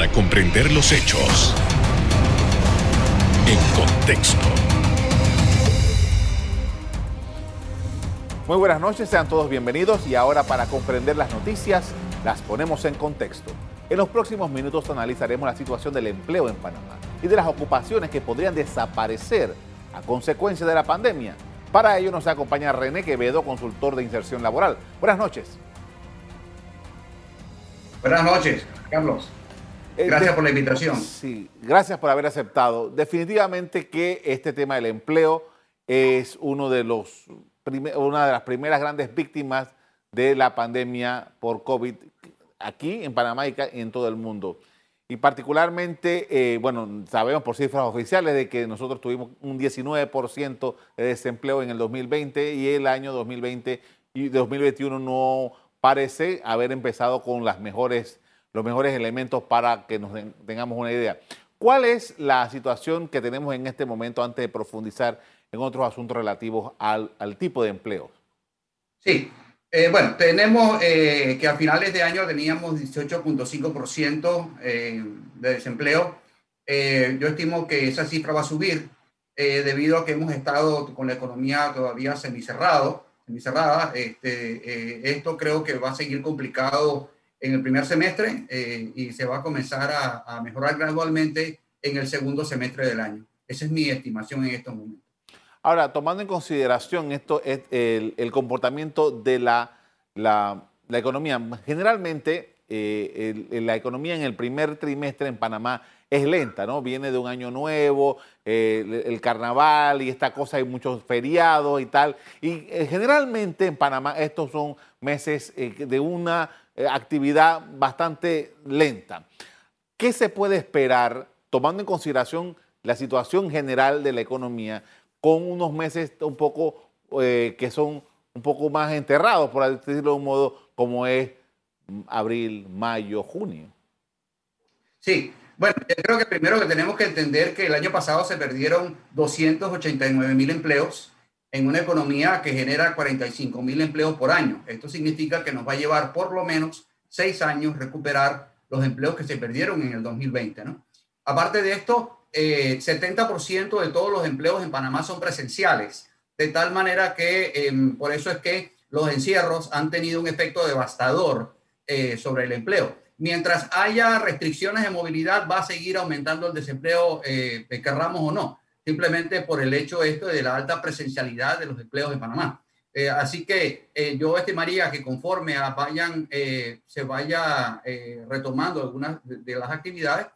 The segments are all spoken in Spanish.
para comprender los hechos en contexto. Muy buenas noches, sean todos bienvenidos y ahora para comprender las noticias las ponemos en contexto. En los próximos minutos analizaremos la situación del empleo en Panamá y de las ocupaciones que podrían desaparecer a consecuencia de la pandemia. Para ello nos acompaña René Quevedo, consultor de inserción laboral. Buenas noches. Buenas noches, Carlos. Eh, gracias por la invitación. Sí, gracias por haber aceptado. Definitivamente que este tema del empleo es uno de los una de las primeras grandes víctimas de la pandemia por COVID aquí en Panamá y en todo el mundo. Y particularmente, eh, bueno, sabemos por cifras oficiales de que nosotros tuvimos un 19% de desempleo en el 2020 y el año 2020 y 2021 no parece haber empezado con las mejores, los mejores elementos para que nos tengamos una idea. ¿Cuál es la situación que tenemos en este momento antes de profundizar en otros asuntos relativos al, tipo de empleo. Sí, eh, bueno, tenemos eh, que a finales de año teníamos 18.5% eh, de desempleo. yo estimo que esa cifra va a subir debido a que hemos estado con la economía todavía semicerrado, semicerrada. Este, esto creo que va a seguir complicado en el primer semestre y se va a comenzar a, mejorar gradualmente en el segundo semestre del año. Esa es mi estimación en estos momentos. Ahora, tomando en consideración esto, el, comportamiento de la, la, economía, generalmente eh, la economía en el primer trimestre en Panamá es lenta, ¿no? Viene de un año nuevo, eh, el, carnaval y esta cosa, hay muchos feriados y tal. Y eh, generalmente en Panamá estos son meses de una actividad bastante lenta. ¿Qué se puede esperar, tomando en consideración la situación general de la economía, con unos meses un poco eh, que son un poco más enterrados, por decirlo de un modo, como es abril, mayo, junio. Sí, bueno, yo creo que primero que tenemos que entender que el año pasado se perdieron 289 mil empleos en una economía que genera 45 mil empleos por año. Esto significa que nos va a llevar por lo menos seis años recuperar los empleos que se perdieron en el 2020. ¿no? Aparte de esto, 70% eh, de todos los empleos en Panamá son presenciales, de tal manera que em, por eso es que los encierros han tenido un efecto devastador eh, sobre el empleo. Mientras haya restricciones de movilidad, va a seguir aumentando el desempleo, eh, querramos o no, simplemente por el hecho esto de la alta presencialidad de los empleos en Panamá. así que yo estimaría que conforme vayan, se vaya retomando algunas de, las actividades,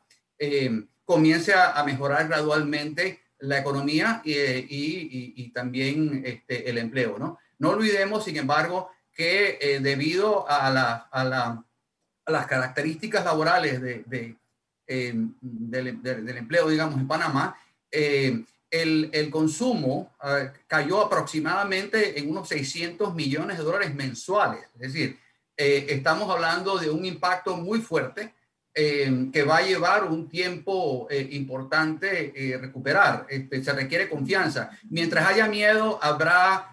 comience a, mejorar gradualmente la economía y, y, también este, el empleo. ¿no? no olvidemos, sin embargo, que eh, debido a, la, a, la, a, las características laborales de, de, del, del, empleo, digamos, en Panamá, eh, el, el, consumo cayó aproximadamente en unos 600 millones de dólares mensuales. Es decir, eh, estamos hablando de un impacto muy fuerte eh, que va a llevar un tiempo eh, importante eh, recuperar. Este, se requiere confianza. Mientras haya miedo, habrá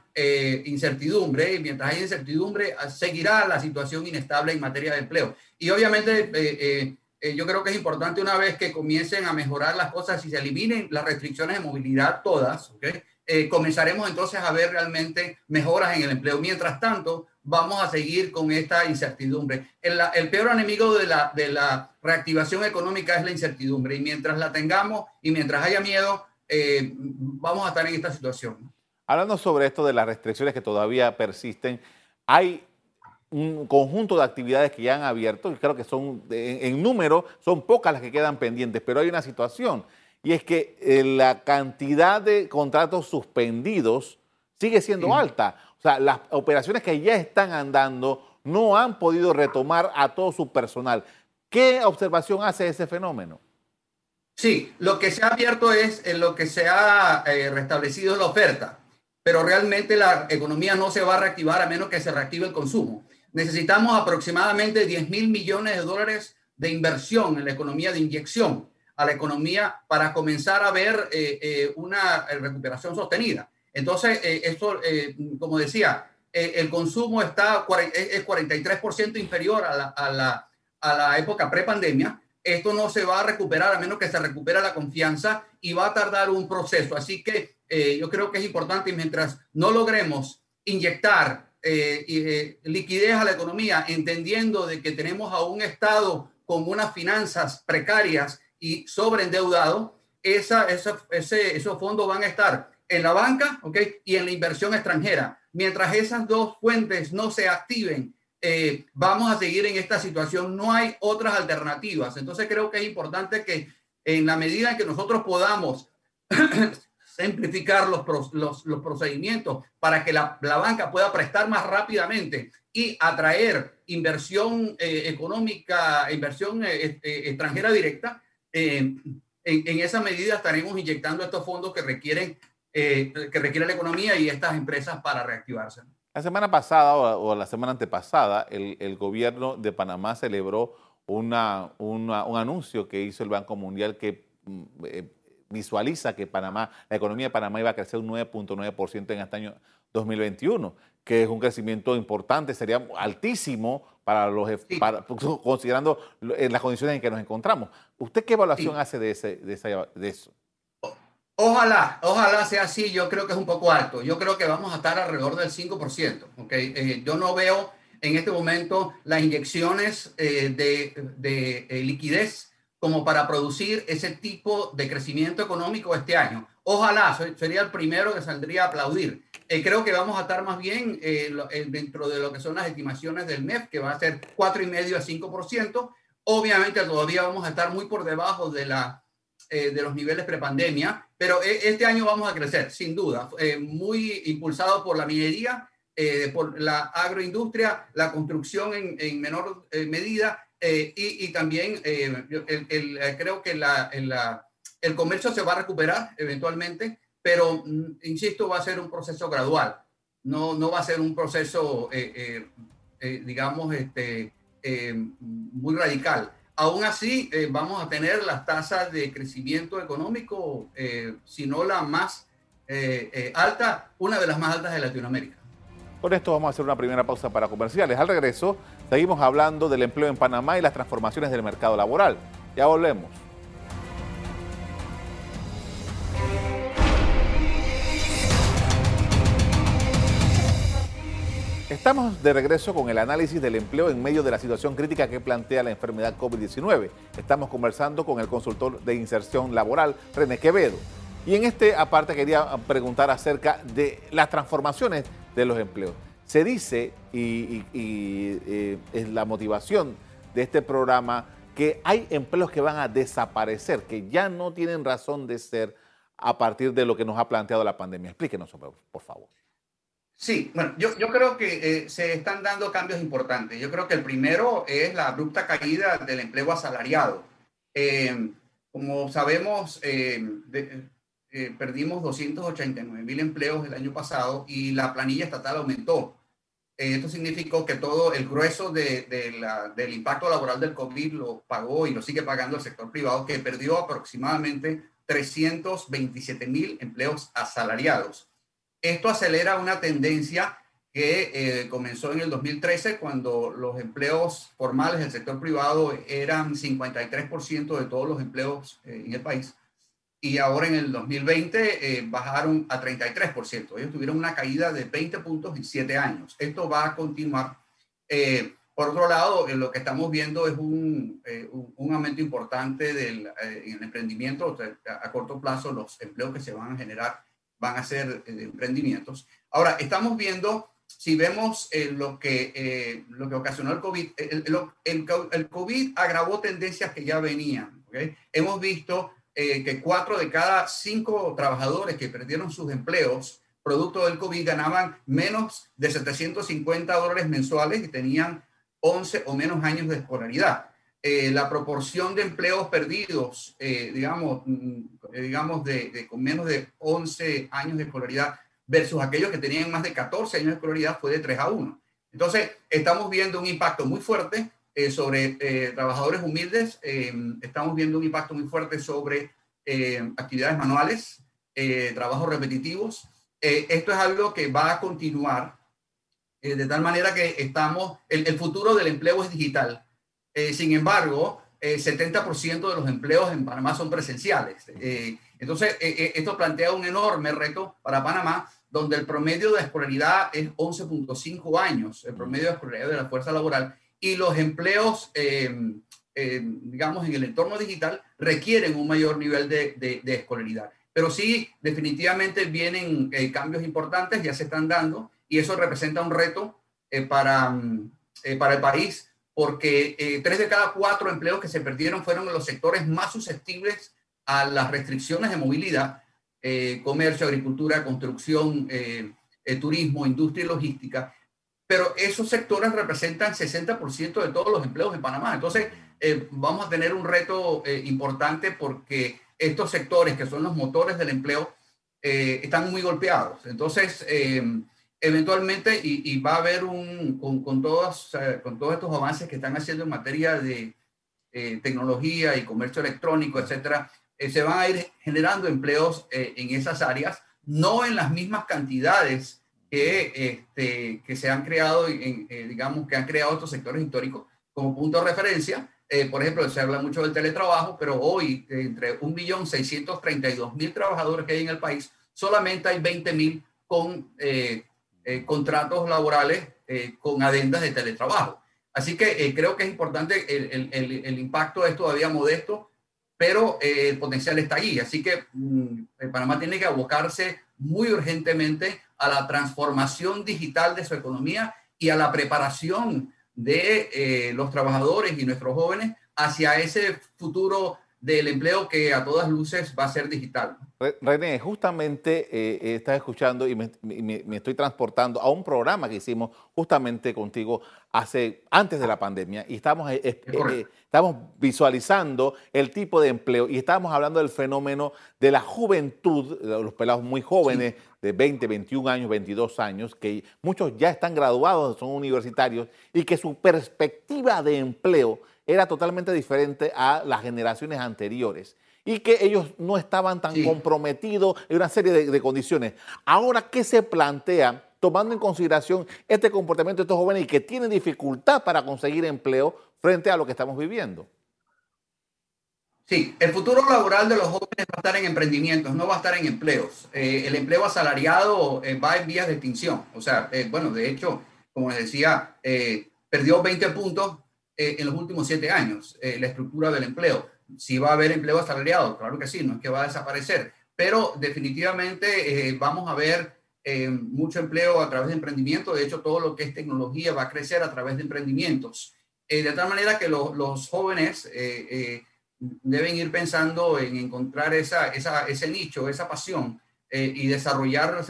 incertidumbre y mientras haya incertidumbre, ah, seguirá la situación inestable en materia de empleo. Y obviamente, yo creo que es importante una vez que comiencen a mejorar las cosas y se eliminen las restricciones de movilidad todas, comenzaremos entonces a ver realmente mejoras en el empleo. Mientras tanto, vamos a seguir con esta incertidumbre. El, peor enemigo de la, de la, reactivación económica es la incertidumbre y mientras la tengamos y mientras haya miedo, eh, vamos a estar en esta situación. Hablando sobre esto de las restricciones que todavía persisten, hay un conjunto de actividades que ya han abierto y creo que son en, número, son pocas las que quedan pendientes, pero hay una situación y es que eh, la cantidad de contratos suspendidos sigue siendo alta. O sea, las operaciones que ya están andando no han podido retomar a todo su personal. ¿Qué observación hace ese fenómeno? Sí, lo que se ha abierto es en lo que se ha eh, restablecido la oferta, pero realmente la economía no se va a reactivar a menos que se reactive el consumo. Necesitamos aproximadamente 10 mil millones de dólares de inversión en la economía de inyección a la economía para comenzar a ver eh, eh, una recuperación sostenida. Entonces, eh, esto, eh, como decía, eh, el consumo está es 43% inferior a la, a la, a la época prepandemia, esto no se va a recuperar a menos que se recupere la confianza y va a tardar un proceso. Así que eh, yo creo que es importante mientras no logremos inyectar eh, eh, liquidez a la economía, entendiendo de que tenemos a un Estado con unas finanzas precarias y sobreendeudado, esa, esa, ese, esos fondos van a estar en la banca ¿okay? y en la inversión extranjera. Mientras esas dos fuentes no se activen, eh, vamos a seguir en esta situación. No hay otras alternativas. Entonces creo que es importante que en la medida en que nosotros podamos simplificar los, los, procedimientos para que la, la, banca pueda prestar más rápidamente y atraer inversión eh, económica, inversión eh, este, extranjera directa, en, en, esa medida estaremos inyectando estos fondos que requieren eh, que la economía y estas empresas para reactivarse. La semana pasada o, la semana antepasada, el, el, gobierno de Panamá celebró una, un anuncio que hizo el Banco Mundial que mm, eh, visualiza que Panamá, la economía de Panamá iba a crecer un 9.9% en este año 2021, que es un crecimiento importante, sería altísimo para los para, considerando las condiciones en que nos encontramos. ¿Usted qué evaluación sí. hace de, ese, de, esa, de eso? Ojalá, ojalá sea así. Yo creo que es un poco alto. Yo creo que vamos a estar alrededor del 5%. ¿okay? Eh, yo no veo en este momento las inyecciones eh, de, de eh, liquidez como para producir ese tipo de crecimiento económico este año. Ojalá, soy, sería el primero que saldría a aplaudir. Eh, creo que vamos a estar más bien eh, dentro de lo que son las estimaciones del MEF, que va a ser 4,5 a 5%. Obviamente todavía vamos a estar muy por debajo de la eh, de los niveles prepandemia, pero eh, este año vamos a crecer, sin duda, eh, muy impulsado por la minería, por la agroindustria, la construcción en, en menor medida y, y, también el, el, creo que la, el, el comercio se va a recuperar eventualmente, pero mm, insisto, va a ser un proceso gradual, no, no va a ser un proceso, digamos, este, muy radical. Aún así, eh, vamos a tener las tasas de crecimiento económico, eh, si no la más eh, eh, alta, una de las más altas de Latinoamérica. Con esto vamos a hacer una primera pausa para comerciales. Al regreso, seguimos hablando del empleo en Panamá y las transformaciones del mercado laboral. Ya volvemos. Estamos de regreso con el análisis del empleo en medio de la situación crítica que plantea la enfermedad COVID-19. Estamos conversando con el consultor de inserción laboral, René Quevedo. Y en este aparte quería preguntar acerca de las transformaciones de los empleos. Se dice, y, eh, es la motivación de este programa, que hay empleos que van a desaparecer, que ya no tienen razón de ser a partir de lo que nos ha planteado la pandemia. Explíquenos, por favor. Sí, bueno, yo, yo creo que eh, se están dando cambios importantes. Yo creo que el primero es la abrupta caída del empleo asalariado. Eh, como sabemos, eh, perdimos 289 mil empleos el año pasado y la planilla estatal aumentó. Eh, esto significó que todo el grueso de, de la, del impacto laboral del COVID lo pagó y lo sigue pagando el sector privado, que perdió aproximadamente 327 mil empleos asalariados. Esto acelera una tendencia que eh, comenzó en el 2013 cuando los empleos formales del sector privado eran 53% de todos los empleos eh, en el país y ahora en el 2020 eh, bajaron a 33%. Ellos tuvieron una caída de 20 puntos en 7 años. Esto va a continuar. Eh, por otro lado, lo que estamos viendo es un, eh, un, aumento importante del en el emprendimiento sea, a corto plazo, los empleos que se van a generar van a ser eh, emprendimientos. Ahora, estamos viendo, si vemos eh, lo, que, eh, lo que ocasionó el COVID, el, el, el, COVID agravó tendencias que ya venían. ¿okay? Hemos visto eh, que cuatro de cada cinco trabajadores que perdieron sus empleos producto del COVID ganaban menos de 750 dólares mensuales y tenían 11 o menos años de escolaridad eh, la proporción de empleos perdidos, eh, digamos, mm, eh, digamos de, de, con menos de 11 años de escolaridad versus aquellos que tenían más de 14 años de escolaridad fue de 3 a 1. Entonces, estamos viendo un impacto muy fuerte eh, sobre eh, trabajadores humildes, estamos viendo un impacto muy fuerte sobre actividades manuales, trabajos repetitivos. esto es algo que va a continuar de tal manera que estamos, el, el futuro del empleo es digital eh, sin embargo, 70% de los empleos en Panamá son presenciales. entonces, esto plantea un enorme reto para Panamá, donde el promedio de escolaridad es 11.5 años, el promedio de escolaridad de la fuerza laboral, y los empleos, digamos, en el entorno digital requieren un mayor nivel de, de escolaridad. Pero sí, definitivamente vienen eh, cambios importantes, ya se están dando, y eso representa un reto eh, para, mm, eh, para el país, porque tres de cada cuatro empleos que se perdieron fueron en los sectores más susceptibles a las restricciones de movilidad, comercio, agricultura, construcción, turismo, industria y logística. Pero esos sectores representan 60% de todos los empleos en Panamá. Entonces, vamos a tener un reto importante porque estos sectores que son los motores del empleo eh, están muy golpeados. Entonces, eh, eventualmente, y, va a haber un, con, todos, eh, con todos estos avances que están haciendo en materia de tecnología y comercio electrónico, etcétera, se van a ir generando empleos en esas áreas, no en las mismas cantidades que, este, que se han creado, en, digamos, que han creado estos sectores históricos como punto de referencia, eh, por ejemplo, se habla mucho del teletrabajo, pero hoy entre 1.632.000 trabajadores que hay en el país, solamente hay 20.000 con eh, eh, contratos laborales con adendas de teletrabajo. Así que creo que es importante, el, el, el, impacto es todavía modesto, pero el potencial está allí. Así que mm, Panamá tiene que abocarse muy urgentemente a la transformación digital de su economía y a la preparación de eh, los trabajadores y nuestros jóvenes hacia ese futuro del empleo que a todas luces va a ser digital. René, justamente eh, eh, estás escuchando y me, estoy transportando a un programa que hicimos justamente contigo hace antes de la pandemia y estamos, estamos visualizando el tipo de empleo y estamos hablando del fenómeno de la juventud, de los pelados muy jóvenes de 20, 21 años, 22 años, que muchos ya están graduados, son universitarios y que su perspectiva de empleo era totalmente diferente a las generaciones anteriores y que ellos no estaban tan comprometidos en una serie de, condiciones. Ahora, ¿qué se plantea tomando en consideración este comportamiento de estos jóvenes y que tienen dificultad para conseguir empleo frente a lo que estamos viviendo? Sí, el futuro laboral de los jóvenes va a estar en emprendimientos, no va a estar en empleos. Eh, el empleo asalariado eh, va en vías de extinción. O sea, eh, bueno, de hecho, como les decía, perdió 20 puntos en los últimos siete años, la estructura del empleo. Si va a haber empleo asalariado, claro que sí, no es que va a desaparecer, pero definitivamente eh, vamos a ver mucho empleo a través de emprendimiento. De hecho, todo lo que es tecnología va a crecer a través de emprendimientos. de tal manera que los jóvenes deben ir pensando en encontrar esa, ese nicho, esa pasión y desarrollar,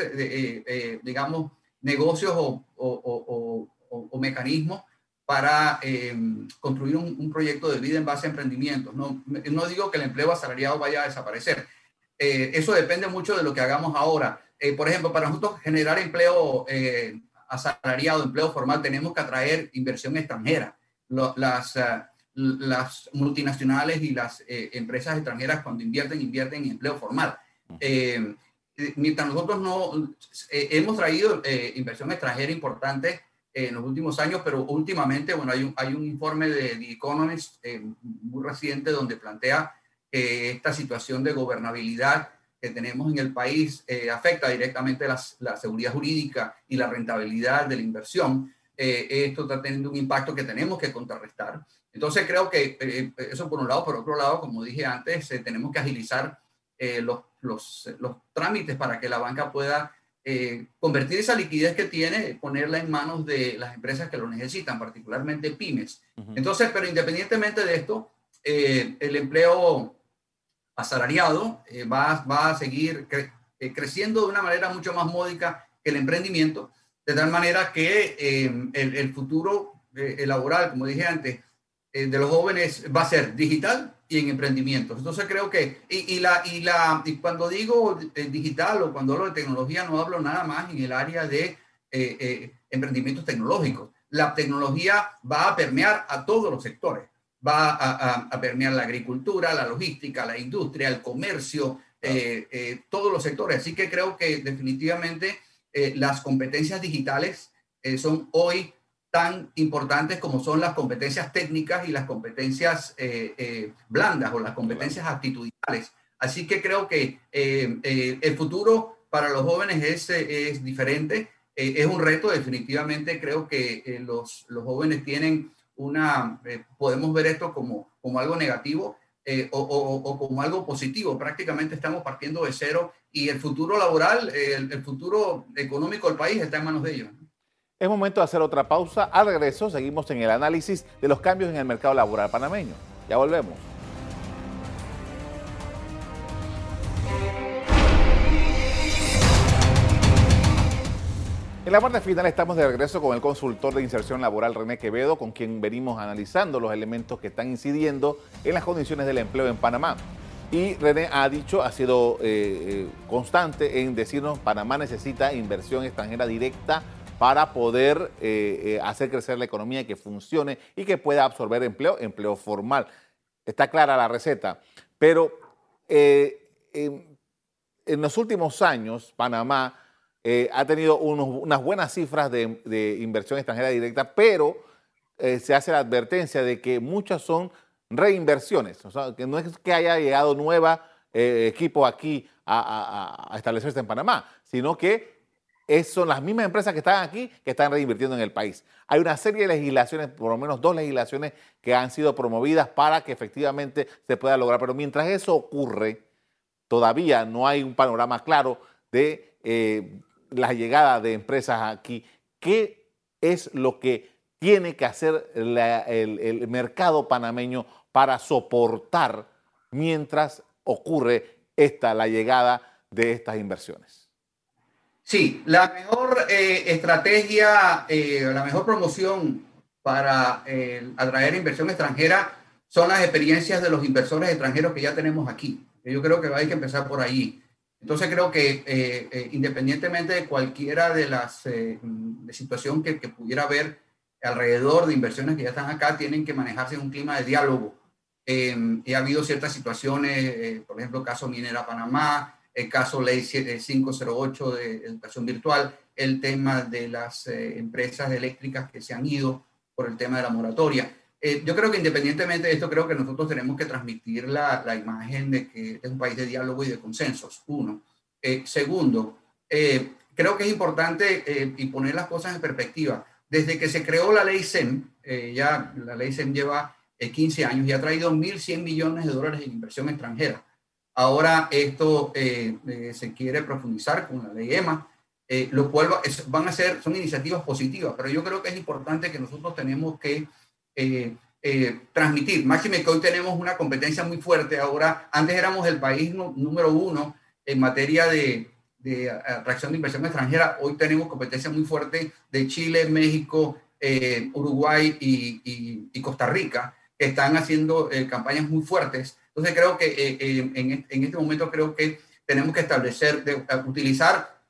digamos, negocios o, o, o, o mecanismos para eh, construir un, proyecto de vida en base a emprendimientos. No, no digo que el empleo asalariado vaya a desaparecer. Eh, eso depende mucho de lo que hagamos ahora. Eh, por ejemplo, para nosotros generar empleo asalariado, empleo formal, tenemos que atraer inversión extranjera. las, las multinacionales y las empresas extranjeras cuando invierten, invierten en empleo formal. mientras nosotros no hemos traído inversión extranjera importante en los últimos años, pero últimamente, bueno, hay un, hay un informe de The Economist eh, muy reciente donde plantea que esta situación de gobernabilidad que tenemos en el país eh, afecta directamente la seguridad jurídica y la rentabilidad de la inversión. Eh, esto está teniendo un impacto que tenemos que contrarrestar. Entonces creo que eso por un lado, por otro lado, como dije antes, tenemos que agilizar los, los, los trámites para que la banca pueda eh, convertir esa liquidez que tiene, ponerla en manos de las empresas que lo necesitan, particularmente pymes. Entonces, pero independientemente de esto, eh, el empleo asalariado eh, va, va, a seguir creciendo de una manera mucho más módica que el emprendimiento, de tal manera que el, el, futuro laboral, como dije antes, de los jóvenes va a ser digital y en emprendimientos. Entonces creo que, y, la, y, la, y cuando digo eh, digital o cuando hablo de tecnología, no hablo nada más en el área de eh, eh, emprendimientos tecnológicos. La tecnología va a permear a todos los sectores. Va a, a, permear la agricultura, la logística, la industria, el comercio, todos los sectores. Así que creo que definitivamente las competencias digitales son hoy tan importantes como son las competencias técnicas y las competencias blandas o las competencias actitudinales. Así que creo que el futuro para los jóvenes es, es diferente. es un reto, definitivamente creo que los, los jóvenes tienen una, podemos ver esto como, como algo negativo, eh, o, como algo positivo. Prácticamente estamos partiendo de cero y el futuro laboral, el, futuro económico del país está en manos de ellos. Es momento de hacer otra pausa. Al regreso seguimos en el análisis de los cambios en el mercado laboral panameño. Ya volvemos. En la parte final estamos de regreso con el consultor de inserción laboral René Quevedo, con quien venimos analizando los elementos que están incidiendo en las condiciones del empleo en Panamá. Y René ha dicho, ha sido eh, eh, constante en decirnos, Panamá necesita inversión extranjera directa para poder eh, hacer crecer la economía que funcione y que pueda absorber empleo, empleo formal. Está clara la receta, pero en los últimos años Panamá eh, ha tenido unas buenas cifras de, inversión extranjera directa, pero eh, se hace la advertencia de que muchas son reinversiones. O sea, que no es que haya llegado nueva eh, equipo aquí a, establecerse en Panamá, sino que son las mismas empresas que están aquí que están reinvirtiendo en el país. Hay una serie de legislaciones, por lo menos dos legislaciones, que han sido promovidas para que efectivamente se pueda lograr. Pero mientras eso ocurre, todavía no hay un panorama claro de la llegada de empresas aquí, ¿qué es lo que tiene que hacer el, mercado panameño para soportar mientras ocurre esta, la llegada de estas inversiones? Sí, la mejor eh, estrategia, eh, la mejor promoción para eh, atraer inversión extranjera son las experiencias de los inversores extranjeros que ya tenemos aquí. Yo creo que hay que empezar por ahí. Entonces creo que eh, eh, independientemente de cualquiera de las eh, de situación que, pudiera haber alrededor de inversiones que ya están acá, tienen que manejarse en un clima de diálogo. y ha habido ciertas situaciones, por ejemplo, caso Minera Panamá, el caso Ley 508 de educación virtual, el tema de las empresas eléctricas que se han ido por el tema de la moratoria. Eh, yo creo que independientemente de esto, creo que nosotros tenemos que transmitir la, la imagen de que es un país de diálogo y de consensos, uno. Eh, segundo, eh, creo que es importante y poner las cosas en perspectiva. Desde que se creó la ley SEM, ya la ley SEM lleva 15 años y ha traído 1.100 millones de dólares en inversión extranjera. Ahora esto se quiere profundizar con la ley EMA, lo cual van a ser, son iniciativas positivas, pero yo creo que es importante que nosotros tenemos que eh, eh, transmitir. Máxime que hoy tenemos una competencia muy fuerte. Ahora, antes éramos el país número uno en materia de, de, atracción de inversión extranjera. Hoy tenemos competencia muy fuerte de Chile, México, eh, Uruguay y, Costa Rica, que están haciendo campañas muy fuertes. Entonces, creo que en, en, este momento creo que tenemos que establecer, de, utilizar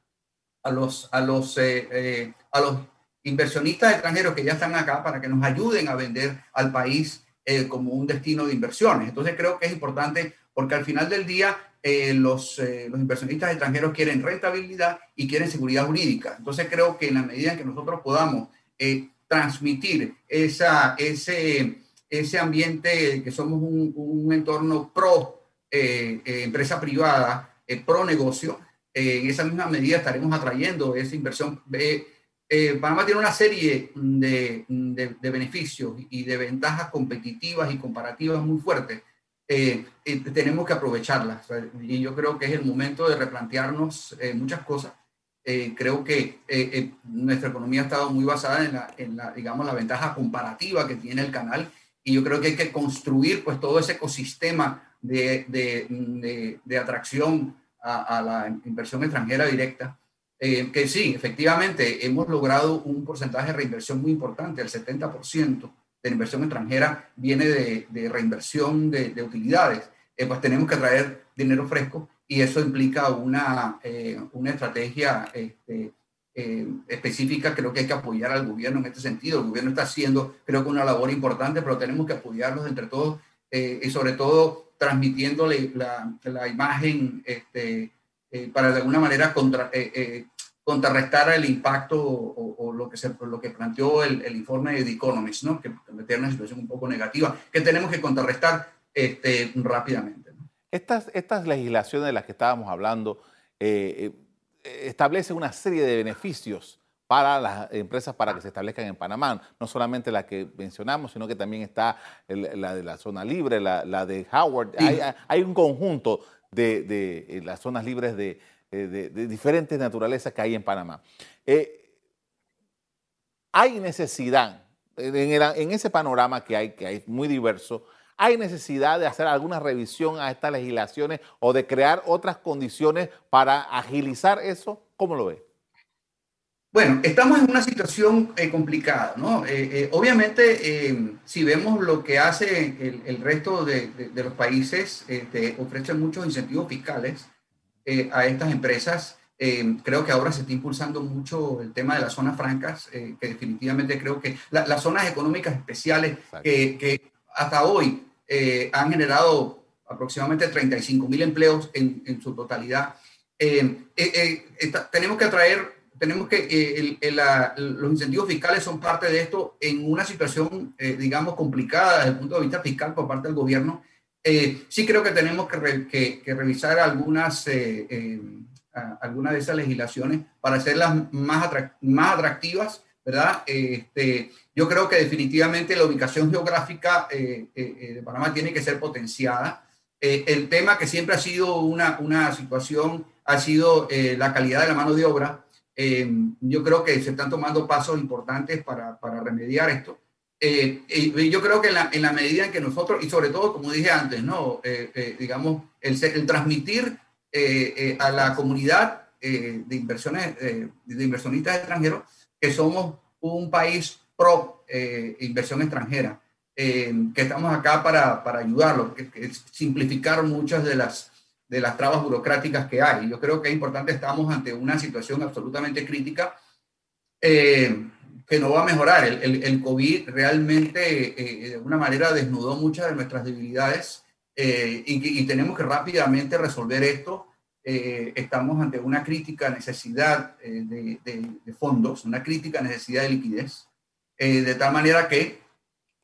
a los, a los, a los inversionistas extranjeros que ya están acá para que nos ayuden a vender al país eh, como un destino de inversiones. Entonces creo que es importante porque al final del día eh, los, eh, los, inversionistas extranjeros quieren rentabilidad y quieren seguridad jurídica. Entonces creo que en la medida en que nosotros podamos transmitir esa, ese, ese ambiente que somos un, un entorno pro empresa privada, pro negocio, en esa misma medida estaremos atrayendo esa inversión eh, Panamá tiene una serie de, de, beneficios y de ventajas competitivas y comparativas muy fuertes. Eh, tenemos que aprovecharlas. Y yo creo que es el momento de replantearnos eh, muchas cosas. Eh, creo que nuestra economía ha estado muy basada en la, en la, digamos, la ventaja comparativa que tiene el canal. Y yo creo que hay que construir pues todo ese ecosistema de, de, de atracción a, a la inversión extranjera directa eh, que sí, efectivamente, hemos logrado un porcentaje de reinversión muy importante, el 70% de la inversión extranjera viene de, reinversión de, utilidades. Eh, pues tenemos que traer dinero fresco y eso implica una, eh, una estrategia este, específica. Creo que hay que apoyar al gobierno en este sentido. El gobierno está haciendo, creo que, una labor importante, pero tenemos que apoyarlos entre todos y sobre todo transmitiéndole la, la imagen este, para de alguna manera contra, contrarrestar el impacto o, lo, que se, lo que planteó el, informe de The Economist, ¿no? que, que una situación un poco negativa, que tenemos que contrarrestar este, rápidamente. Estas, estas legislaciones de las que estábamos hablando eh, eh, establecen una serie de beneficios para las empresas para que se establezcan en Panamá. No solamente la que mencionamos, sino que también está la de la zona libre, la, de Howard. Hay, un conjunto de, eh, las zonas libres de, diferentes naturalezas que hay en Panamá. hay necesidad, en, ese panorama que hay, que hay muy diverso, ¿Hay necesidad de hacer alguna revisión a estas legislaciones o de crear otras condiciones para agilizar eso? ¿Cómo lo ve? Bueno, estamos en una situación eh, complicada, ¿no? Eh, eh, obviamente, si vemos lo que hace el, resto de, los países, este, ofrecen muchos incentivos fiscales a estas empresas. creo que ahora se está impulsando mucho el tema de las zonas francas, que definitivamente creo que las zonas económicas especiales que, que, hasta hoy eh, han generado aproximadamente 35 mil empleos en, su totalidad. Eh, eh, tenemos que atraer, tenemos que, los incentivos fiscales son parte de esto en una situación, digamos, complicada desde el punto de vista fiscal por parte del gobierno. sí creo que tenemos que, revisar algunas, algunas de esas legislaciones para hacerlas más, más atractivas ¿verdad? Este, yo creo que definitivamente la ubicación geográfica eh, eh, eh, de Panamá tiene que ser potenciada. el tema que siempre ha sido una, una situación ha sido la calidad de la mano de obra. yo creo que se están tomando pasos importantes para, para remediar esto. yo creo que en la, en la, medida en que nosotros, y sobre todo, como dije antes, ¿no? digamos, el, el transmitir a la comunidad de, inversiones, de inversionistas extranjeros que somos un país pro eh, inversión extranjera, eh, que estamos acá para, para ayudarlos, que, simplificar muchas de las, de las trabas burocráticas que hay. Yo creo que es importante, estamos ante una situación absolutamente crítica eh, que no va a mejorar. El, el, COVID realmente de alguna manera desnudó muchas de nuestras debilidades y, y tenemos que rápidamente resolver esto eh, estamos ante una crítica necesidad eh, de, fondos, una crítica necesidad de liquidez, eh, de tal manera que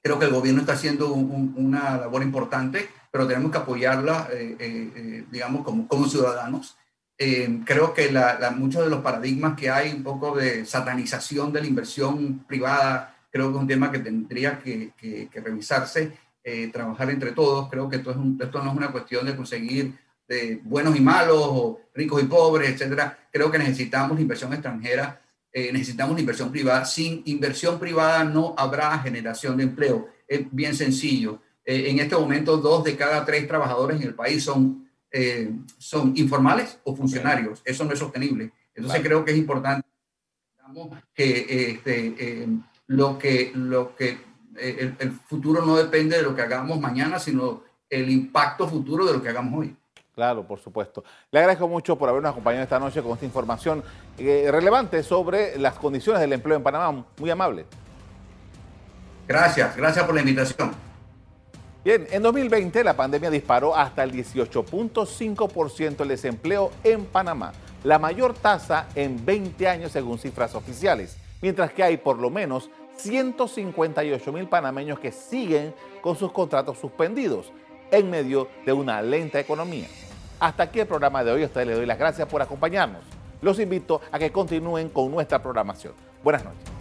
creo que el gobierno está haciendo una labor importante, pero tenemos que apoyarla, digamos, como, como ciudadanos. creo que la, muchos de los paradigmas que hay, un poco de satanización de la inversión privada, creo que es un tema que tendría que, revisarse, trabajar entre todos. Creo que esto, es esto no es una cuestión de conseguir de buenos y malos, o ricos y pobres, etcétera. Creo que necesitamos inversión extranjera, eh, necesitamos inversión privada. Sin inversión privada no habrá generación de empleo. Es bien sencillo. Eh, en este momento, dos de cada tres trabajadores en el país son, eh, son informales o funcionarios. Eso no es sostenible. Entonces, creo que es importante que este, lo que, lo que el, el futuro no depende de lo que hagamos mañana, sino el impacto futuro de lo que hagamos hoy. Claro, por supuesto. Le agradezco mucho por habernos acompañado esta noche con esta información eh, relevante sobre las condiciones del empleo en Panamá. Muy amable. Gracias, gracias por la invitación. Bien, en 2020 la pandemia disparó hasta el 18.5% el desempleo en Panamá, la mayor tasa en 20 años según cifras oficiales, mientras que hay por lo menos 158 mil panameños que siguen con sus contratos suspendidos en medio de una lenta economía. Hasta aquí el programa de hoy. A ustedes les doy las gracias por acompañarnos. Los invito a que continúen con nuestra programación. Buenas noches.